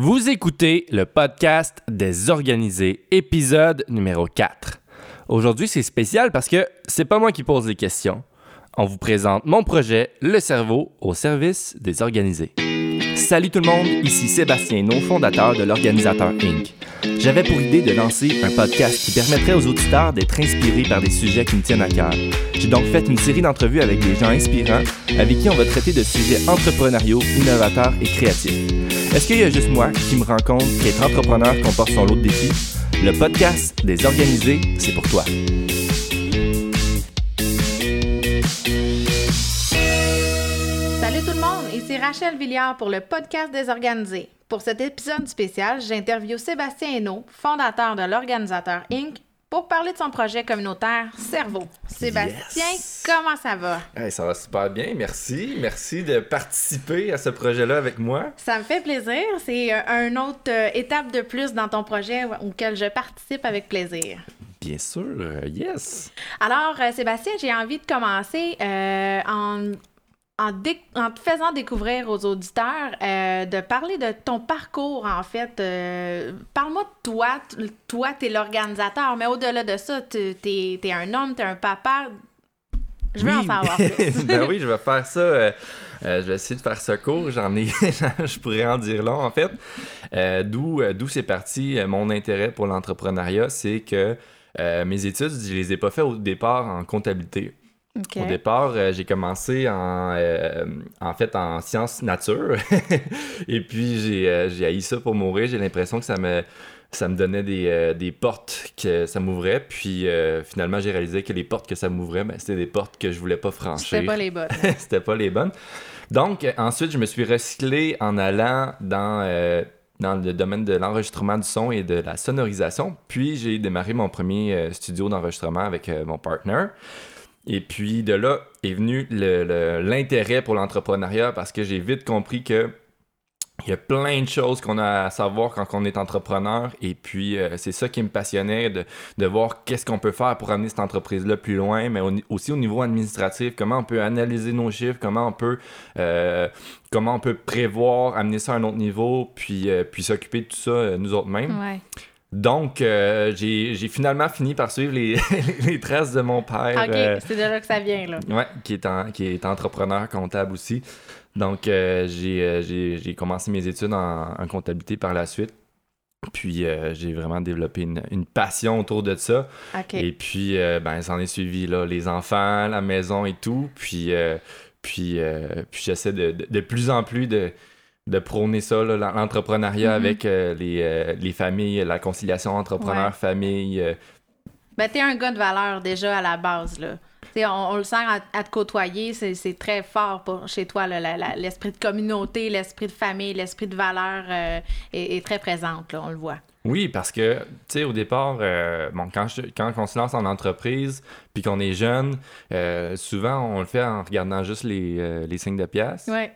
Vous écoutez le podcast des organisés, épisode numéro 4. Aujourd'hui, c'est spécial parce que c'est pas moi qui pose les questions. On vous présente mon projet, le cerveau au service des organisés. Salut tout le monde, ici Sébastien No, fondateur de l'Organisateur Inc. J'avais pour idée de lancer un podcast qui permettrait aux auditeurs d'être inspirés par des sujets qui me tiennent à cœur. J'ai donc fait une série d'entrevues avec des gens inspirants avec qui on va traiter de sujets entrepreneuriaux, innovateurs et créatifs. Est-ce qu'il y a juste moi qui me rends compte qu'être entrepreneur comporte son lot de défis? Le podcast des organisés, c'est pour toi. Salut tout le monde, ici Rachel Villiard pour le podcast des organisés. Pour cet épisode spécial, j'interviewe Sébastien Hainaut, fondateur de l'Organisateur Inc., pour parler de son projet communautaire Cerveau. Sébastien, Yes. comment ça va? Hey, ça va super bien, merci. Merci de participer à ce projet-là avec moi. Ça me fait plaisir. C'est euh, une autre euh, étape de plus dans ton projet auquel je participe avec plaisir. Bien sûr, euh, yes. Alors, Sébastien, j'ai envie de commencer euh, en, en, te faisant découvrir aux auditeurs, euh, de parler de ton parcours, en fait. Euh, Parle-moi de toi. Toi, tu es l'organisateur, mais au-delà de ça, tu es, un homme, tu es un papa. Je veux en savoir plus. ben oui, je vais faire ça. euh, je vais essayer de faire ça court. J'en ai, je pourrais en dire long en fait. D'où, c'est parti mon intérêt pour l'entrepreneuriat, c'est que mes études, je les ai pas fait au départ en comptabilité. Au départ, euh, j'ai commencé en, euh, en fait en sciences nature. Et puis, j'ai euh, j'ai haï ça pour mourir. J'ai l'impression que ça me, ça me donnait des, euh, des portes que ça m'ouvrait. Puis, euh, finalement, j'ai réalisé que les portes que ça m'ouvrait, ben, c'était des portes que je voulais pas franchir. C'était pas les bonnes. C'était pas les bonnes. Donc, ensuite, je me suis recyclé en allant dans, dans le domaine de l'enregistrement du son et de la sonorisation. Puis, j'ai démarré mon premier euh, studio d'enregistrement avec euh, mon partner. Et puis, de là est venu l'intérêt pour l'entrepreneuriat parce que j'ai vite compris que il y a plein de choses qu'on a à savoir quand on est entrepreneur. Et puis euh, c'est ça qui me passionnait de, voir qu'est-ce qu'on peut faire pour amener cette entreprise-là plus loin, mais aussi au niveau administratif, comment on peut analyser nos chiffres, comment on peut euh, comment on peut prévoir, amener ça à un autre niveau, puis, euh, puis s'occuper de tout ça nous autres mêmes. Donc euh, j'ai finalement fini par suivre les, les traces de mon père. OK, euh, c'est de là que ça vient, là. Ouais, qui est, en- qui est entrepreneur comptable aussi. Donc, euh, j'ai, commencé mes études en, en comptabilité par la suite. Puis, j'ai vraiment développé une, une passion autour de ça. OK. Et puis, ben, s'en est suivi là, les enfants, la maison et tout. Puis, puis, puis j'essaie de, de, de plus en plus de, de prôner ça, l'entrepreneuriat Mhm. avec euh, les, euh, les familles, la conciliation entrepreneur-famille. euh, Ben, t'es un gars de valeur déjà à la base, là. On, on le sent à, à te côtoyer, c'est très fort pour, chez toi, l'esprit de communauté, l'esprit de famille, l'esprit de valeur euh, est, est très présente, là, on le voit. Oui, parce que, tu sais, au départ, euh, bon, quand, je- quand on se lance en entreprise, puis qu'on est jeune, euh, souvent, on le fait en regardant juste les, les signes de pièces. Ouais.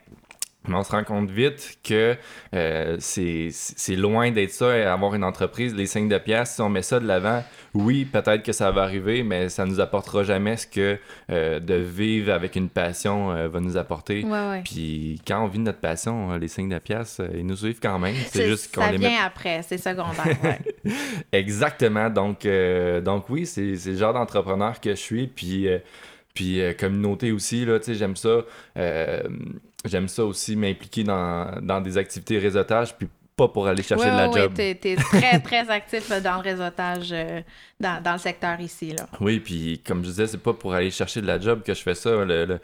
Mais on se rend compte vite que euh, c'est loin d'être ça, et avoir une entreprise. Les signes de pièces, si on met ça de l'avant, oui, peut-être que ça va arriver, mais ça nous apportera jamais ce que euh, de vivre avec une passion euh, va nous apporter. Ouais, ouais. Puis quand on vit notre passion, euh, les signes de pièces, ils nous suivent quand même. C'est juste qu'on ça les vient met après, c'est secondaire. ouais. Exactement. Donc, donc oui, c'est le genre d'entrepreneur que je suis. Puis, puis communauté aussi, là, tu sais, j'aime ça. Euh, j'aime ça aussi m'impliquer dans, dans des activités réseautage, puis pas pour aller chercher de la ouais, job. t'es, t'es très, très actif là, dans le réseautage euh, dans, dans le secteur ici, là. Oui, puis comme je disais, c'est pas pour aller chercher de la job que je fais ça. Le, le-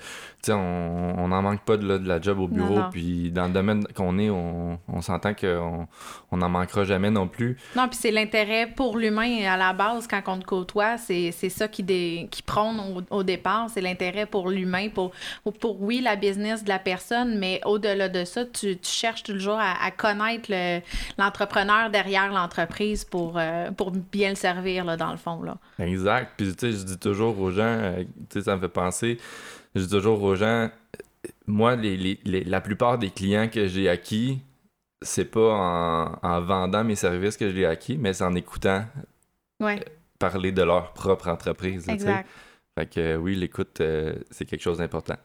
on n'en manque pas de, là, de la job au bureau. Non, non. Puis dans le domaine qu'on est, on, on s'entend qu'on on n'en manquera jamais non plus. Non, puis c'est l'intérêt pour l'humain à la base quand on te côtoie, c'est, ça qui, dé- qui prône au, au départ, c'est l'intérêt pour l'humain, pour, pour, oui, la business de la personne, mais au-delà de ça, tu, tu cherches toujours à, à connaître le- l'entrepreneur derrière l'entreprise pour, euh, pour bien le servir, là, dans le fond, là. Exact. Puis, tu sais, je dis toujours aux gens, euh, tu sais, ça me fait penser, je dis toujours aux gens, euh, moi, les, les- les- la plupart des clients que j'ai acquis, c'est pas en, en vendant mes services que je l'ai acquis, mais c'est en écoutant Ouais, parler de leur propre entreprise. exact. Fait que euh, oui, l'écoute, euh, c'est quelque chose d'important.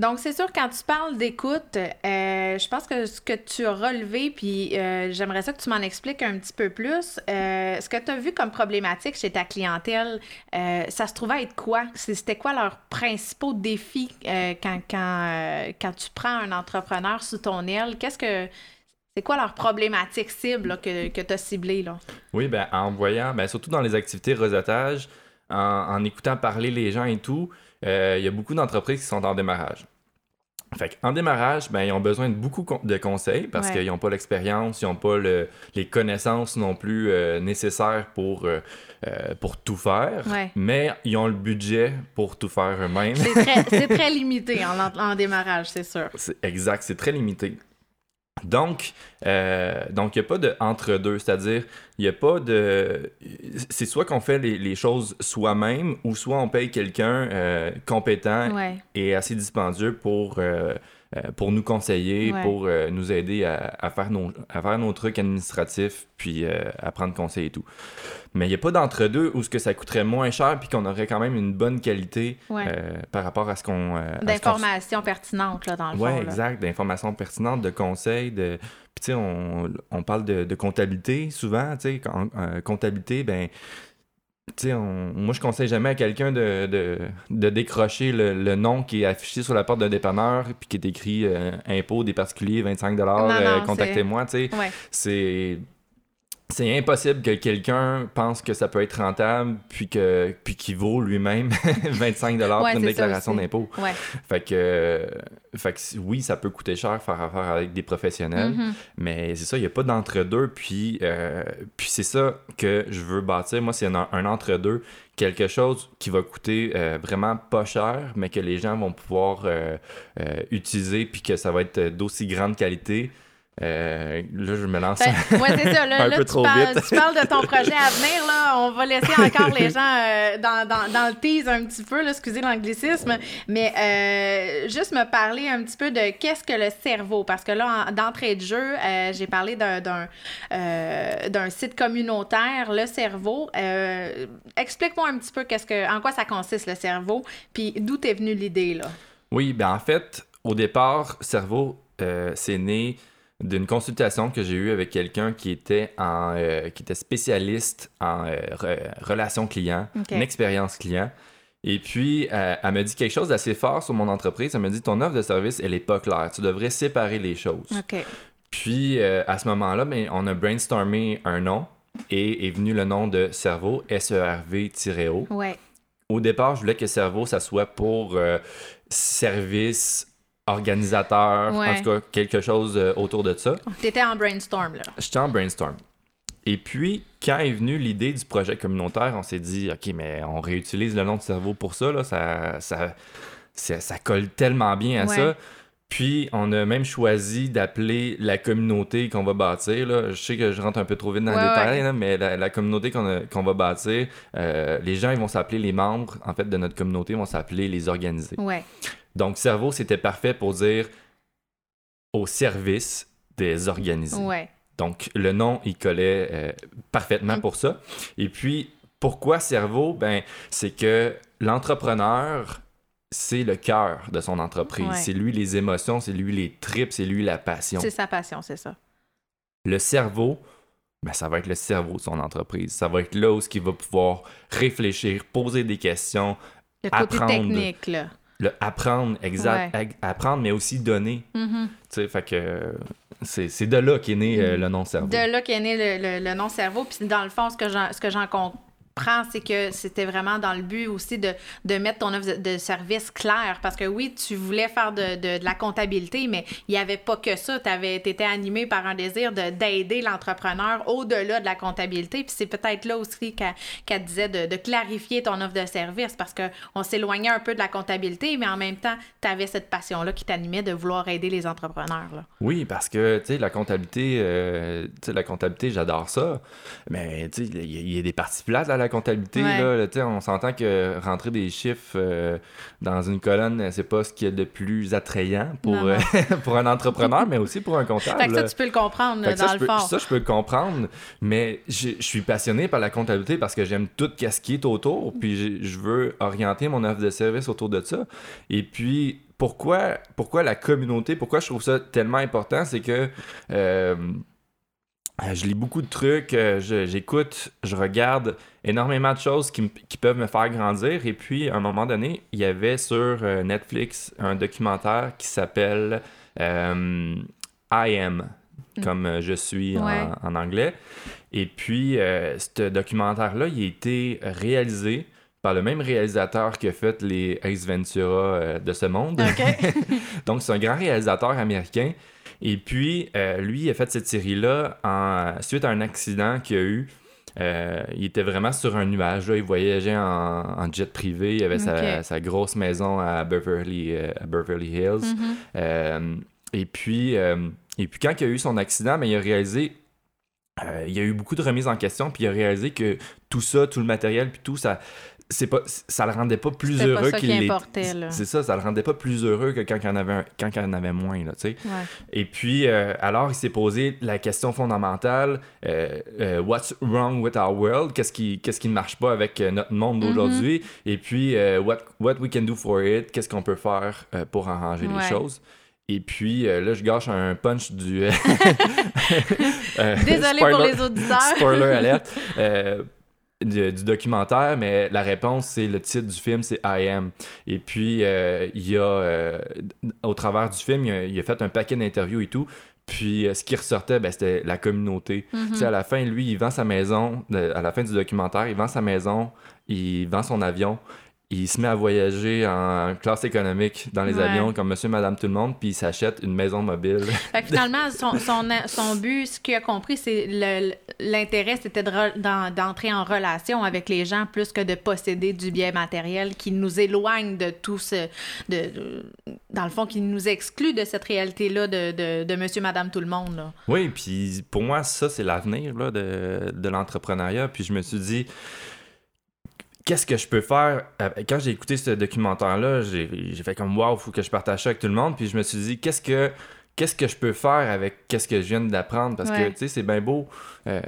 Donc, c'est sûr, quand tu parles d'écoute, euh, je pense que ce que tu as relevé, puis euh, j'aimerais ça que tu m'en expliques un petit peu plus. Euh, ce que tu as vu comme problématique chez ta clientèle, ça se trouvait être quoi? C'était quoi leurs principaux défis quand, quand, quand tu prends un entrepreneur sous ton aile? Qu'est-ce que. C'est quoi leur problématique cible que, que tu as ciblée? Là? Oui, ben, en voyant, ben, surtout dans les activités réseautage, en, en écoutant parler les gens et tout, il y a beaucoup d'entreprises qui sont en démarrage. Fait en démarrage, ben, ils ont besoin de beaucoup de conseils parce qu'ils n'ont pas l'expérience, ils n'ont pas les connaissances non plus euh, nécessaires pour, euh, euh, pour tout faire, mais ils ont le budget pour tout faire eux-mêmes. C'est très, limité en, en démarrage, c'est sûr. Exact, c'est très limité. Donc, euh, donc il n'y a pas de entre-deux, c'est-à-dire, il n'y a pas de... C'est soit qu'on fait les, choses soi-même, ou soit on paye quelqu'un euh, compétent et assez dispendieux pour euh, euh, pour nous conseiller, pour euh, nous aider à, faire nos, à faire nos trucs administratifs, puis euh, à prendre conseil et tout. Mais il n'y a pas d'entre-deux où ce que ça coûterait moins cher, puis qu'on aurait quand même une bonne qualité par rapport à ce qu'on... D'informations pertinentes, là, dans le fond. Oui, exact. D'informations pertinentes, de conseils, de... Puis, tu sais, on, on, parle de, de comptabilité souvent, tu sais, comptabilité, ben moi, je conseille jamais à quelqu'un de, décrocher le, nom qui est affiché sur la porte d'un dépanneur puis qui est écrit euh, impôt des particuliers 25 euh, contactez-moi. C'est c'est impossible que quelqu'un pense que ça peut être rentable puis que puis qu'il vaut lui-même 25 dollars pour une déclaration d'impôt. Fait que fait que oui, ça peut coûter cher faire affaire avec des professionnels, mm-hmm. mais c'est ça, il n'y a pas d'entre-deux puis euh, puis c'est ça que je veux bâtir. Moi, c'est un, entre-deux, quelque chose qui va coûter euh, vraiment pas cher, mais que les gens vont pouvoir euh, utiliser puis que ça va être d'aussi grande qualité euh, là, je me lance ben, c'est ça. Là, un peu tu, trop parles, vite. tu parles de ton projet à venir. Là. On va laisser encore les gens euh, dans, dans, dans, le tease un petit peu, là, excusez l'anglicisme. Mais euh, juste me parler un petit peu de qu'est-ce que le cerveau. Parce que là, d'entrée de jeu, j'ai parlé d'un, d'un, site communautaire, le cerveau. explique-moi un petit peu qu'est-ce que, en quoi ça consiste, le cerveau. Puis d'où est venue l'idée. là? Oui, ben en fait, au départ, cerveau, c'est né d'une consultation que j'ai eue avec quelqu'un qui était en euh, qui était spécialiste en euh, relations clients, une expérience client. Et puis, euh, elle m'a dit quelque chose d'assez fort sur mon entreprise. Elle m'a dit Ton offre de service, elle n'est pas claire. Tu devrais séparer les choses. Puis, à ce moment-là, ben, on a brainstormé un nom et est venu le nom de Cerveau, S-E-R-V-O. Au départ, je voulais que Cerveau, ça soit pour service organisateur, en tout cas quelque chose euh, autour de ça. T'étais en brainstorm là. J'étais en brainstorm. Et puis, quand est venue l'idée du projet communautaire, on s'est dit, OK, mais on réutilise le nom de cerveau pour ça, là, ça, ça, ça, colle tellement bien à ça. Puis, on a même choisi d'appeler la communauté qu'on va bâtir. Là. Je sais que je rentre un peu trop vite dans les détails, mais la, communauté qu'on va bâtir, euh, les gens ils vont s'appeler les membres en fait de notre communauté, vont s'appeler les organisés. Ouais. Donc, cerveau, c'était parfait pour dire au service des organisés. Donc, le nom, il collait euh, parfaitement mm. pour ça. Et puis, pourquoi cerveau? Ben, c'est que l'entrepreneur, c'est le cœur de son entreprise. C'est lui les émotions, c'est lui les tripes, c'est lui la passion. C'est sa passion, c'est ça. Le cerveau, ben, ça va être le cerveau de son entreprise. Ça va être là où il va pouvoir réfléchir, poser des questions, le côté technique, là le apprendre, exact. Apprendre, mais aussi donner. Mm-hmm. Tu sais, fait que c'est de là qu'est né euh, le nom cerveau. De là qu'est né le, le, nom cerveau. Puis dans le fond, ce que j'en compte c'est que c'était vraiment dans le but aussi de, de mettre ton offre de, service claire. Parce que oui, tu voulais faire de, de, la comptabilité, mais il n'y avait pas que ça. Tu étais animé par un désir d'aider l'entrepreneur au-delà de la comptabilité. Puis c'est peut-être là aussi qu'elle disait de, clarifier ton offre de service parce qu'on s'éloignait un peu de la comptabilité, mais en même temps, tu avais cette passion-là qui t'animait de vouloir aider les entrepreneurs. Là. Oui, parce que, tu sais, la comptabilité, euh, la comptabilité, j'adore ça. Mais, il y, a des parties plates à la comptabilité, là, on s'entend que rentrer des chiffres euh, dans une colonne, c'est pas ce qu'il y a de plus attrayant pour, euh, pour un entrepreneur, mais aussi pour un comptable. Fait que ça, tu peux le comprendre dans ça, le fond. Ça, je peux le comprendre, mais je suis passionné par la comptabilité parce que j'aime tout ce qui est autour, puis je veux orienter mon offre de service autour de ça. Et puis, pourquoi, pourquoi la communauté, pourquoi je trouve ça tellement important, c'est que euh, je lis beaucoup de trucs, euh, j'écoute, je, regarde énormément de choses qui, peuvent me faire grandir. Et puis, à un moment donné, il y avait sur euh, Netflix un documentaire qui s'appelle I Am, mm. comme je suis en, anglais. Et puis, ce documentaire-là, il a été réalisé par le même réalisateur qui a fait les Ace Ventura euh, de ce monde. Donc, c'est un grand réalisateur américain. Et puis, euh, lui, il a fait cette série-là en... suite à un accident qu'il a eu. Euh, il était vraiment sur un nuage. Il voyageait en, jet privé. Il avait sa, grosse maison à Beverly, Beverly Hills. Mm-hmm. et, puis, et puis, quand il a eu son accident, mais ben, il a réalisé il y a eu beaucoup de remises en question, puis il a réalisé que tout ça, tout le matériel, puis tout, ça, c'est pas ça le rendait pas plus heureux qu'il c'est ça ça le rendait pas plus heureux que quand il en avait quand il en avait moins là tu sais. Et puis euh, alors il s'est posé la question fondamentale euh, euh, what's wrong with our world? Qu'est-ce qui qu'est-ce qui ne marche pas avec notre monde d'aujourd'hui? Mm-hmm. et puis what what we can do for it? Qu'est-ce qu'on peut faire pour arranger les choses? Et puis là, je gâche un punch du. Désolé pour les auditeurs. spoiler alert du, documentaire, mais la réponse, c'est le titre du film, c'est I Am. Et puis, euh, il y a, euh, au travers du film, il a, fait un paquet d'interviews et tout. Puis, euh, ce qui ressortait, ben, c'était la communauté. Mm-hmm. à la fin, lui, il vend sa maison, à la fin du documentaire, il vend sa maison, il vend son avion, il se met à voyager en classe économique dans les avions comme monsieur, madame, tout le monde, puis il s'achète une maison mobile. finalement, son, son, son, but, ce qu'il a compris, c'est l'intérêt, c'était d'entrer en relation avec les gens plus que de posséder du bien matériel qui nous éloigne de tout ce. De, dans le fond, qui nous exclut de cette réalité-là de, de, de, monsieur, madame, tout le monde. Oui, puis pour moi, ça, c'est l'avenir de, de l'entrepreneuriat. Puis je me suis dit qu'est-ce que je peux faire? Euh, quand j'ai écouté ce documentaire là j'ai fait comme wow faut que je partage ça avec tout le monde. Puis je me suis dit qu'est-ce que qu'est-ce que je peux faire avec qu'est-ce que je viens d'apprendre? Parce que tu sais c'est bien beau euh,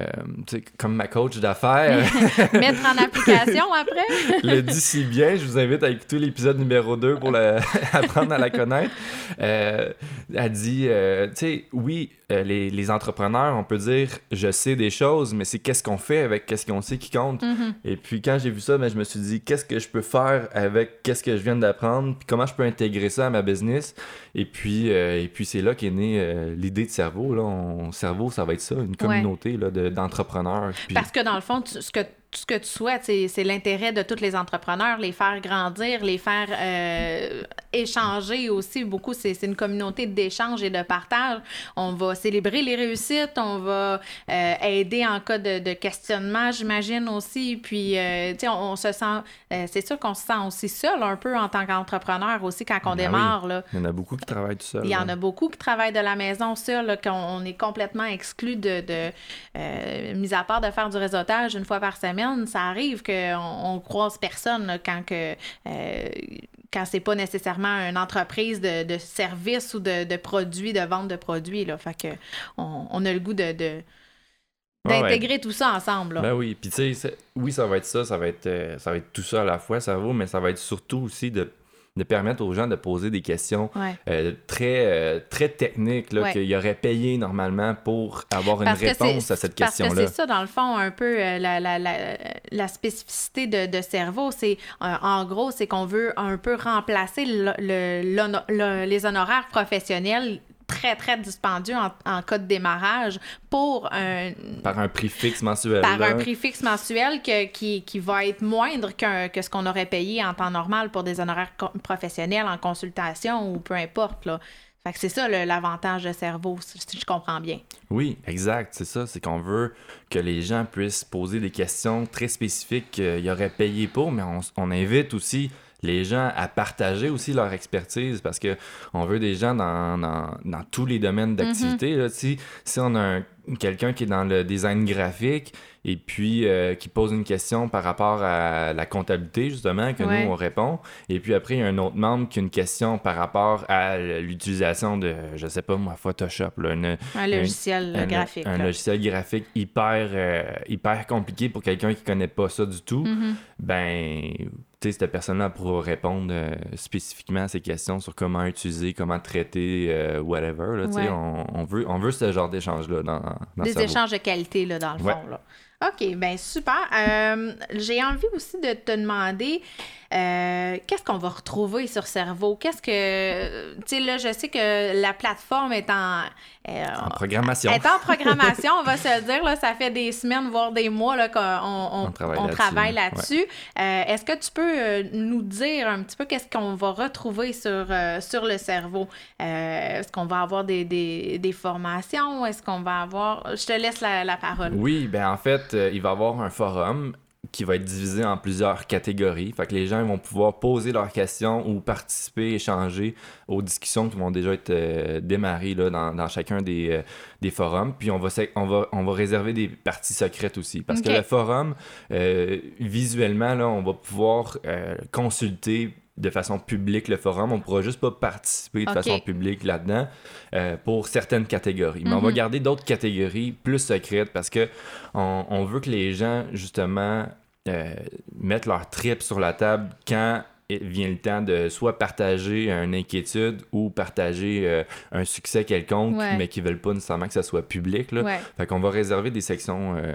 comme ma coach d'affaires. Mettre en application après. Le dit si bien je vous invite à écouter l'épisode numéro 2 pour apprendre à la connaître. Euh, elle dit euh, tu sais oui euh, les, les, entrepreneurs on peut dire je sais des choses mais c'est qu'est-ce qu'on fait avec qu'est-ce qu'on sait qui compte mm-hmm. et puis quand j'ai vu ça ben, je me suis dit qu'est-ce que je peux faire avec qu'est-ce que je viens d'apprendre puis comment je peux intégrer ça à ma business et puis et puis c'est là qu'est née l'idée de cerveau là cerveau ça va être ça une communauté d'entrepreneurs. Parce que dans le fond, ce que tout ce que tu souhaites, c'est l'intérêt de tous les entrepreneurs, les faire grandir, les faire euh, échanger aussi. Beaucoup, c'est une communauté d'échange et de partage. On va célébrer les réussites, on va euh, aider en cas de, questionnement, j'imagine aussi. Puis, euh, tu sais, on, se sent, c'est sûr qu'on se sent aussi seul un peu en tant qu'entrepreneur aussi quand on ben démarre. Là. Il y en a beaucoup qui travaillent tout seul. Il y en a beaucoup qui travaillent de la maison seul, qu'on est complètement exclu de, de mis à part de faire du réseautage une fois par semaine ça arrive qu'on on croise personne quand que euh, quand c'est pas nécessairement une entreprise de, de services ou de, produits, de vente de produits. Là. Fait que on, a le goût de, d'intégrer tout ça ensemble. Ben oui, puis tu sais, oui, ça va être ça, ça va être, euh, ça va être tout ça à la fois, ça vaut, mais ça va être surtout aussi de de permettre aux gens de poser des questions euh, très, euh, très techniques là, qu'ils auraient payé normalement pour avoir une réponse à cette question-là. Parce que c'est ça, dans le fond, un peu euh, la, la, la, la, spécificité de, de cerveau. C'est En gros, c'est qu'on veut un peu remplacer le, les honoraires professionnels très, très dispendieux en, cas de démarrage pour un... Par un prix fixe mensuel. Par un prix fixe mensuel que, qui, qui va être moindre que, que ce qu'on aurait payé en temps normal pour des honoraires professionnels en consultation ou peu importe, là. Fait que c'est ça l'avantage de cerveau, si je comprends bien. Oui, exact. C'est ça. C'est qu'on veut que les gens puissent poser des questions très spécifiques qu'ils auraient payé pour, mais on, on invite aussi les gens à partager aussi leur expertise parce que on veut des gens dans, dans, tous les domaines d'activité. Mm si, si on a quelqu'un qui est dans le design graphique et puis euh, qui pose une question par rapport à la comptabilité, justement, que nous, on répond. Et puis après, il y a un autre membre qui a une question par rapport à l'utilisation de, je sais pas moi, Photoshop. un logiciel graphique. Un, logiciel graphique hyper, euh, hyper compliqué pour quelqu'un qui connaît pas ça du tout. Mm-hmm. Ben cette personne-là pourra répondre euh, spécifiquement à ces questions sur comment utiliser, comment traiter, euh, whatever. Là, Ouais. on, on veut, on veut ce genre d'échange-là dans, dans Des échanges de qualité, là, dans le Ouais. fond. Là. OK, ben super. Euh, J'ai envie aussi de te demander euh, qu'est-ce qu'on va retrouver sur Cerveau? Qu'est-ce que. Tu sais, là, je sais que la plateforme est en. Euh, En programmation. est en programmation, on va se le dire. Là, ça fait des semaines, voire des mois là, qu'on on, On travaille là-dessus. Euh, Est-ce que tu peux euh, nous dire un petit peu qu'est-ce qu'on va retrouver sur, euh, sur le cerveau? Est-ce qu'on va avoir des, des, des formations? Est-ce qu'on va avoir... Je te laisse la, la parole. Oui, ben en fait, il va y avoir un forum qui va être divisé en plusieurs catégories. Fait que les gens vont pouvoir poser leurs questions ou participer, échanger aux discussions qui vont déjà être euh, démarrées là, dans, dans chacun des, euh, des forums. Puis on va, on, va, on va réserver des parties secrètes aussi. Parce que le forum, euh, visuellement, là, on va pouvoir consulter de façon publique le forum. On pourra juste pas participer de façon publique là-dedans euh, pour certaines catégories. Mais on va Mhm. garder d'autres catégories plus secrètes parce que on, on veut que les gens, justement, euh, mettent leur trip sur la table quand vient le temps de soit partager une inquiétude ou partager euh, un succès quelconque, Ouais. mais qui veulent pas nécessairement que ça soit public. Là. Ouais. Fait qu'on va réserver des sections euh,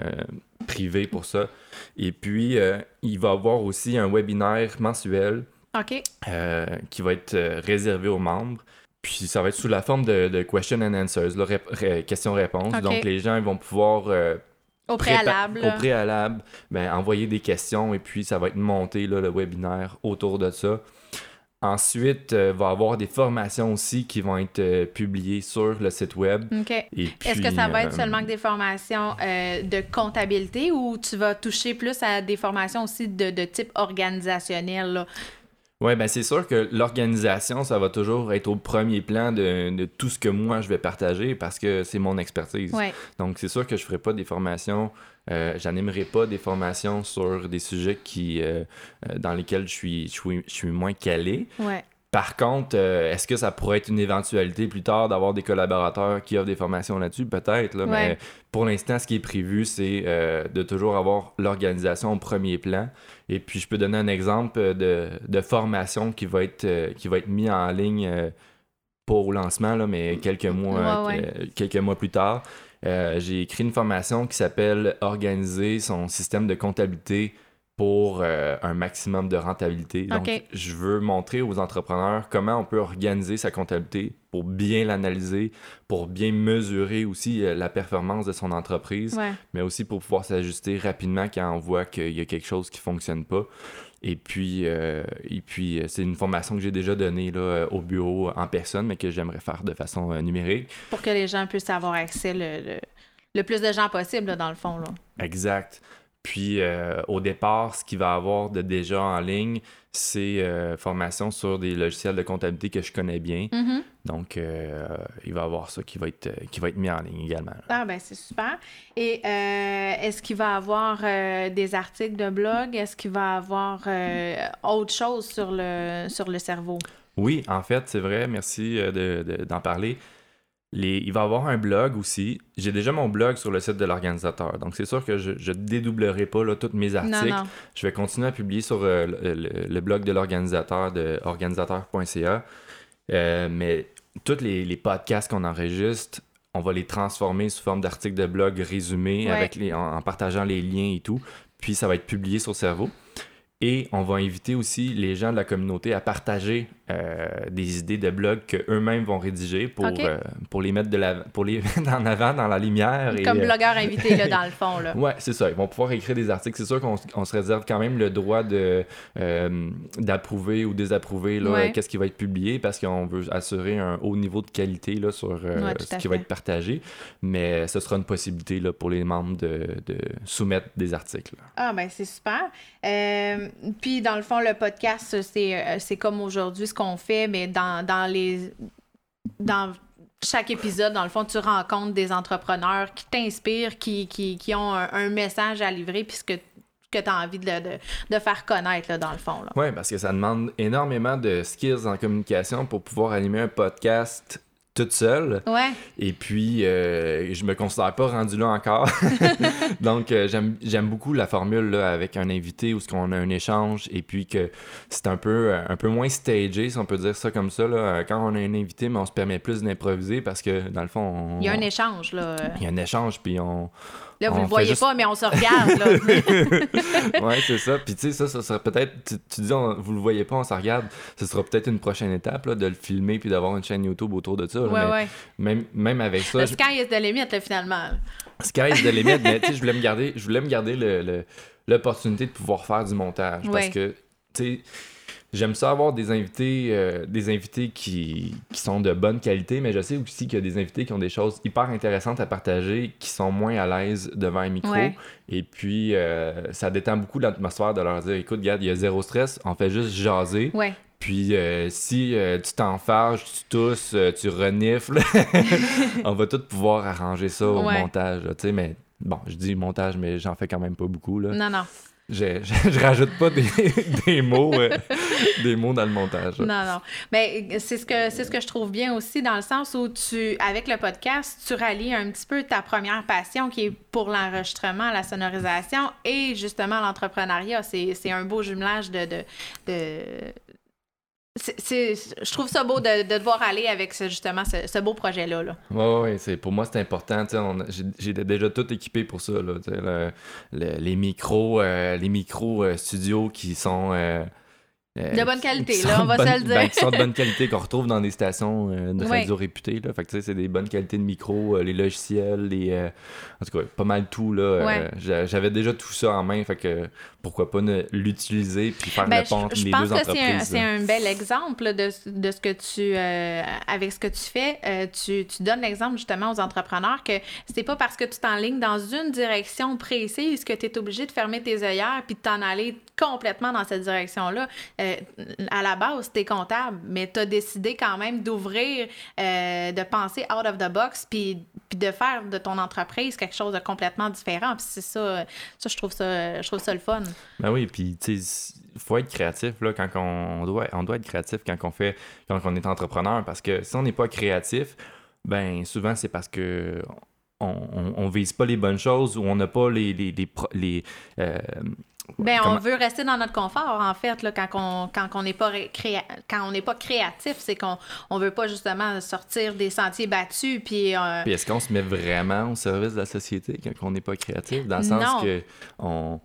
privées pour ça. Et puis, euh, il va y avoir aussi un webinaire mensuel qui va être réservé aux membres. Puis ça va être sous la forme de, de question and answers, questions-réponses. Donc les gens ils vont pouvoir euh, Au prépa- préalable. au préalable ben, envoyer des questions et puis ça va être monté là, le webinaire autour de ça. Ensuite, il va y avoir des formations aussi qui vont être euh, publiées sur le site web. OK. Et Est-ce que ça va être euh, seulement que des formations euh, de comptabilité ou tu vas toucher plus à des formations aussi de, de type organisationnel? Là? Oui, ben c'est sûr que l'organisation, ça va toujours être au premier plan de, de tout ce que moi je vais partager parce que c'est mon expertise. Ouais. Donc c'est sûr que je ferai pas des formations, euh, j'animerai pas des formations sur des sujets qui euh, euh, dans lesquels je suis, je suis, je suis moins calé. Ouais. Par contre, euh, est-ce que ça pourrait être une éventualité plus tard d'avoir des collaborateurs qui offrent des formations là-dessus? Peut-être, là, Ouais. mais pour l'instant, ce qui est prévu, c'est euh, de toujours avoir l'organisation au premier plan. Et puis, je peux donner un exemple de, de formation qui va être, euh, qui va être mis en ligne, euh, pas au lancement, là, mais quelques mois, Ouais, euh, quelques mois plus tard. Euh, J'ai écrit une formation qui s'appelle Organiser son système de comptabilité pour euh, un maximum de rentabilité. Donc, je veux montrer aux entrepreneurs comment on peut organiser sa comptabilité pour bien l'analyser, pour bien mesurer aussi euh, la performance de son entreprise, Ouais. mais aussi pour pouvoir s'ajuster rapidement quand on voit qu'il y a quelque chose qui fonctionne pas. Et puis, euh, et puis c'est une formation que j'ai déjà donnée là, au bureau en personne, mais que j'aimerais faire de façon numérique. Pour que les gens puissent avoir accès le, le, le plus de gens possible, là, dans le fond. Là. Exact. Puis euh, au départ, ce qu'il va avoir de déjà en ligne, c'est euh, formation sur des logiciels de comptabilité que je connais bien. Mhm. Donc, euh, il va y avoir ça qui va être, qui va être mis en ligne également. Ah, ben c'est super. Et est-ce qu'il va y avoir des articles de blog? Est-ce qu'il va y avoir autre chose sur le, sur le cerveau? Oui, en fait, c'est vrai. Merci euh, de- de- d'en parler. Les- il va y avoir un blog aussi. J'ai déjà mon blog sur le site de l'organisateur. Donc, c'est sûr que je ne dédoublerai pas là, tous mes articles. Non, non. Je vais continuer à publier sur euh, le, le- le blog de l'organisateur de organisateur.ca. Euh, mais tous les, les podcasts qu'on enregistre, on va les transformer sous forme d'articles de blog résumés Ouais. avec les, en, en partageant les liens et tout. Puis ça va être publié sur Cerveau. Et on va inviter aussi les gens de la communauté à partager euh, des idées de blog qu'eux-mêmes vont rédiger pour, euh, pour les mettre de la, pour les mettre en avant dans la lumière. et, Comme euh, blogueur invité, là, dans le fond. Là. Ouais, c'est ça. Ils vont pouvoir écrire des articles. C'est sûr qu'on on se réserve quand même le droit de euh, d'approuver ou désapprouver là, Ouais. qu'est-ce qui va être publié parce qu'on veut assurer un haut niveau de qualité là, sur Ouais, ce qui va être partagé. Mais ce sera une possibilité là, pour les membres de, de soumettre des articles. là. Ah, ben c'est super. Euh, puis, dans le fond, le podcast, c'est, euh, comme aujourd'hui ce qu'on fait, mais dans, les. Dans chaque épisode, dans le fond, tu rencontres des entrepreneurs qui t'inspirent, qui, qui, qui ont un, message à livrer, puis ce que, tu as envie de, faire connaître, dans le fond. Oui, parce que ça demande énormément de skills en communication pour pouvoir animer un podcast toute seule. Ouais. Et puis, euh, je me considère pas rendu là encore. Donc, euh, j'aime beaucoup la formule là, avec un invité où on a un échange et puis que c'est un peu, un peu moins stagé, si on peut dire ça comme ça. Là. Quand on a un invité, mais on se permet plus d'improviser parce que, dans le fond, on- Il y a un échange, là. il y a un échange, puis on... Là, vous on le voyez juste- pas, mais on se regarde, là. ouais, c'est ça. Puis tu sais, ça, ça serait peut-être. Tu, tu dis, on- vous le voyez pas, on s'en regarde. Ce sera peut-être une prochaine étape, là, de le filmer puis d'avoir une chaîne YouTube autour de ça. là. ouais, mais ouais. Même, même avec ça, Le je- sky is the limit, là, finalement. sky is the limit, mais tu sais, je voulais me garder, je voulais me garder le- le- l'opportunité de pouvoir faire du montage. Parce que, tu sais, j'aime ça avoir des invités, euh, des invités qui, qui sont de bonne qualité, mais je sais aussi qu'il y a des invités qui ont des choses hyper intéressantes à partager, qui sont moins à l'aise devant un micro. Ouais. Et puis, euh, ça détend beaucoup l'atmosphère de leur dire écoute, regarde, il y a zéro stress, on fait juste jaser. Ouais. Puis, euh, si euh, tu t'enfarges, tu tousses, euh, tu renifles, on va tout pouvoir arranger ça au Ouais. montage. là, tu sais, mais bon, je dis montage, mais j'en fais quand même pas beaucoup. Là. Non, non. Je, je, rajoute pas des, des mots, euh, des mots dans le montage. Non, non. Mais c'est ce que c'est ce que je trouve bien aussi dans le sens où tu, avec le podcast, tu rallies un petit peu ta première passion qui est pour l'enregistrement, la sonorisation et justement l'entrepreneuriat. C'est un beau jumelage de- je trouve ça beau de, de devoir aller avec ce, justement ce, beau projet-là. Ouais, c'est, pour moi, c'est important. j'ai, déjà tout équipé pour ça. Là, les micros, euh, les micros euh, studios qui sont. euh, euh, De bonne qualité, qui là, on va de se bonne- le dire. ben, qui sont de bonne qualité, qu'on retrouve dans des stations euh, de radio réputées. Là. Fait que, tu sais, c'est des bonnes qualités de micros, euh, les logiciels, les, en tout cas, pas mal tout. Là, Ouais. j'avais déjà tout ça en main. Fait que pourquoi pas ne- l'utiliser puis faire Ben, le pont entre je, je les pense deux que c'est un, entreprises. c'est un bel exemple de, de ce que tu, avec ce que tu fais, tu, tu donnes l'exemple justement aux entrepreneurs que c'est pas parce que tu t'enlignes dans une direction précise que tu es obligé de fermer tes œillères puis de t'en aller complètement dans cette direction-là. Euh, à la base, tu es comptable, mais tu as décidé quand même d'ouvrir, euh, de penser out of the box puis, de faire de ton entreprise quelque chose de complètement différent. Puis c'est ça, ça je trouve ça, je trouve ça le fun. Ben oui, puis tu sais, faut être créatif là, quand on, doit, on doit être créatif quand on fait, quand on est entrepreneur, parce que si on n'est pas créatif, ben souvent c'est parce que on, vise pas les bonnes choses ou on n'a pas les les, euh, Ben, comment- on veut rester dans notre confort, en fait, là, quand on quand on n'est pas ré- créa- quand on pas créatif, c'est qu'on on veut pas justement sortir des sentiers battus, puis euh, Puis est-ce qu'on se met vraiment au service de la société quand on n'est pas créatif? Dans le sens Non. que on.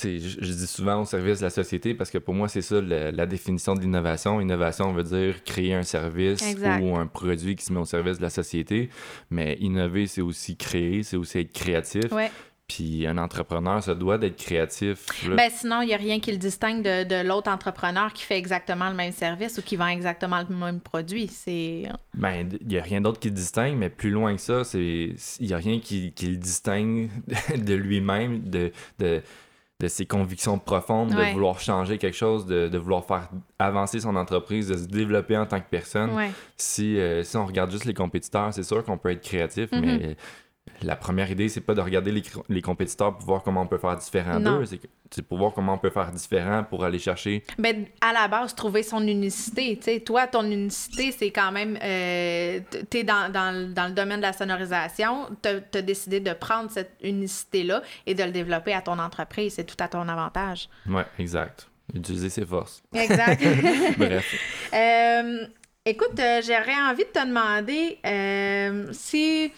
Je, je dis souvent au service de la société parce que pour moi, c'est ça la définition de l'innovation. Innovation veut dire créer un service Exact. ou un produit qui se met au service de la société. Mais innover, c'est aussi créer, c'est aussi être créatif. ouais. Puis un entrepreneur, ça doit d'être créatif. Ben, sinon, il n'y a rien qui le distingue de, de l'autre entrepreneur qui fait exactement le même service ou qui vend exactement le même produit. C'est Ben, il n'y a rien d'autre qui le distingue, mais plus loin que ça, c'est il n'y a rien qui, qui le distingue de lui-même, de, de, de ses convictions profondes, Ouais. de vouloir changer quelque chose, de, de vouloir faire avancer son entreprise, de se développer en tant que personne. ouais. Si, euh, si on regarde juste les compétiteurs, c'est sûr qu'on peut être créatif, Mhm. mais la première idée, c'est pas de regarder les, les compétiteurs pour voir comment on peut faire différent d'eux, c'est pour voir comment on peut faire différent pour aller chercher Ben, à la base, trouver son unicité. Toi, ton unicité, c'est quand même. Euh, tu es dans, dans, le- dans le domaine de la sonorisation. Tu as, décidé de prendre cette unicité-là et de le développer à ton entreprise. C'est tout à ton avantage. Ouais, exact. Utiliser ses forces. Exact. Bref. Euh, écoute, euh, j'aurais envie de te demander euh, si,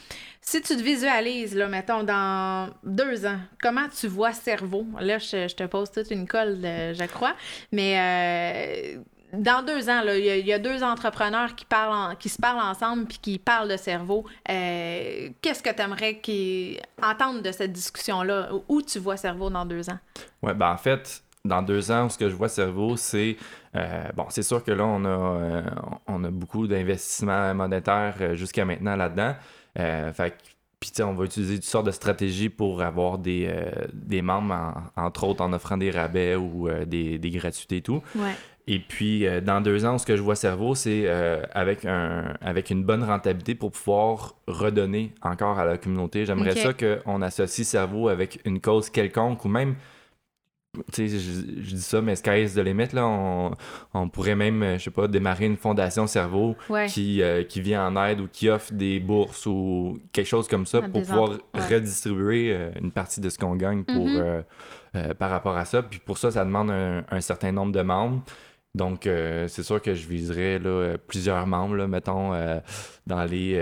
si tu te visualises, là, mettons, dans deux ans, comment tu vois cerveau? Là, je, te pose toute une colle, je crois, mais euh, dans deux ans, il y, a- deux entrepreneurs qui, parlent en- qui se parlent ensemble puis qui parlent de cerveau. Euh, Qu'est-ce que tu aimerais qu'ils entendent de cette discussion-là? Où tu vois cerveau dans deux ans? Ouais, ben en fait, dans deux ans, ce que je vois cerveau, c'est euh, bon, c'est sûr que là, on a, on a beaucoup d'investissements monétaires jusqu'à maintenant là-dedans. Euh, fait que, puis, tu sais, on va utiliser toutes sortes de stratégies pour avoir des, euh, des membres, en- entre autres en offrant des rabais ou euh, des, des gratuités et tout. Ouais. Et puis, euh, dans deux ans, ce que je vois cerveau, c'est euh, avec, un, avec une bonne rentabilité pour pouvoir redonner encore à la communauté. J'aimerais ça qu'on associe cerveau avec une cause quelconque ou même je, je dis ça, mais sky is the limit, là. On, on pourrait même, euh, je sais pas, démarrer une fondation cerveau Ouais. qui, euh, qui vient en aide ou qui offre des bourses ou quelque chose comme ça pour pouvoir ouais. redistribuer euh, une partie de ce qu'on gagne pour, euh, par rapport à ça. Puis pour ça, ça demande un, un certain nombre de membres. Donc, c'est sûr que je viserais là, plusieurs membres, là, mettons, dans les...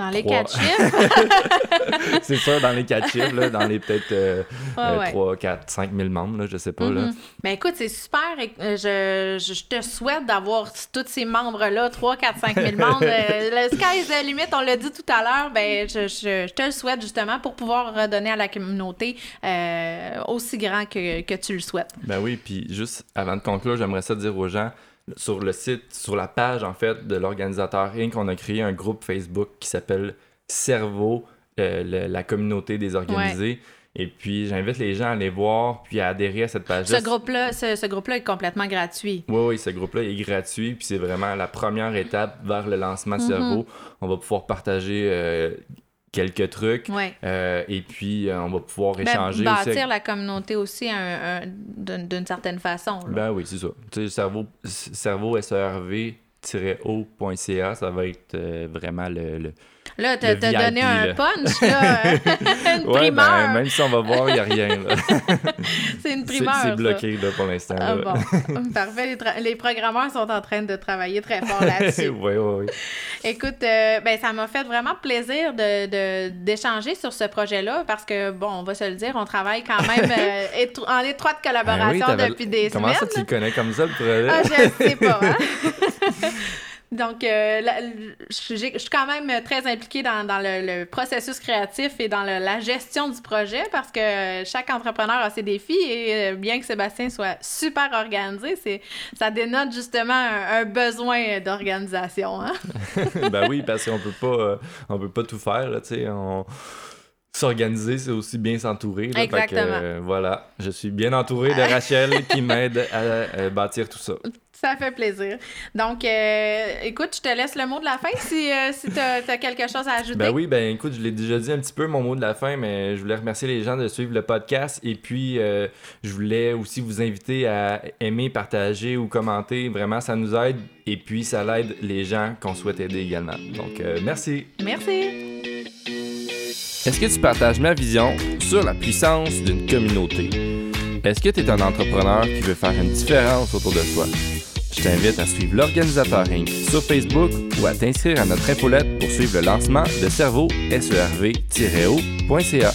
Dans les Trois. quatre chiffres? c'est sûr, dans les quatre chiffres, là, dans les peut-être euh, euh, ouais. 3, 4, 5 000 membres, là, je sais pas. là. Ben écoute, c'est super. euh, Je, je, te souhaite d'avoir tous ces membres-là, 3, 4, 5 000 membres. Euh, le sky is the limit, on l'a dit tout à l'heure. Ben, je, je, je te le souhaite justement pour pouvoir redonner à la communauté euh, aussi grand que, que tu le souhaites. Ben oui, puis juste avant de conclure, j'aimerais ça dire aux gens, sur le site, sur la page en fait de l'organisateur Inc., on a créé un groupe Facebook qui s'appelle Cerveau, euh, le- la communauté des organisés. Et puis j'invite les gens à aller voir, puis à adhérer à cette page-là. Ce groupe-là ce, ce groupe-là est complètement gratuit. Oui, oui, ce groupe-là est gratuit, puis c'est vraiment la première étape vers le lancement de Mhm. Cerveau. On va pouvoir partager euh, quelques trucs, Ouais. euh, et puis euh, on va pouvoir Ben, échanger aussi. bâtir avec- la communauté aussi un- un- d'une certaine façon. là. Ben oui, c'est ça. Tu sais, cerveau, cerveau SERV-O.ca, ça va être euh, vraiment le. le... Là, t'as donné un punch, là. une Ouais, primeur. ben, même si on va voir, il n'y a rien. là. c'est une primeur. c'est ça. bloqué là, pour l'instant. Ah bon, parfait. Les, programmeurs sont en train de travailler très fort là-dessus. oui, oui, oui. Écoute, euh, ben, ça m'a fait vraiment plaisir de, de- d'échanger sur ce projet-là parce que, bon, on va se le dire, on travaille quand même euh, étro- en étroite Ben oui, collaboration depuis des Comment ça, semaines. tu le connais comme ça, le projet? Ah, je sais pas. hein. Donc, euh, la- je suis quand même très impliquée dans, dans le, le processus créatif et dans le- la gestion du projet parce que chaque entrepreneur a ses défis et euh, bien que Sébastien soit super organisé, c'est, ça dénote justement un, un besoin d'organisation. Hein? ben oui, parce qu'on peut pas, euh, on peut pas tout faire, tu sais. On... S'organiser, c'est aussi bien s'entourer. là. Fait que, Exactement. euh, voilà, je suis bien entouré de Rachel qui m'aide à bâtir tout ça. Ça fait plaisir. Donc, euh, écoute, je te laisse le mot de la fin si, euh, si tu as, quelque chose à ajouter. Ben oui, ben écoute, je l'ai déjà dit un petit peu mon mot de la fin, mais je voulais remercier les gens de suivre le podcast et puis euh, je voulais aussi vous inviter à aimer, partager ou commenter. Vraiment, ça nous aide et puis ça l'aide les gens qu'on souhaite aider également. Donc, euh, merci. Merci. Est-ce que tu partages ma vision sur la puissance d'une communauté? Est-ce que tu es un entrepreneur qui veut faire une différence autour de soi? Je t'invite à suivre l'organisateur Inc. sur Facebook ou à t'inscrire à notre infolette pour suivre le lancement de Cerveau, SERV-O.ca.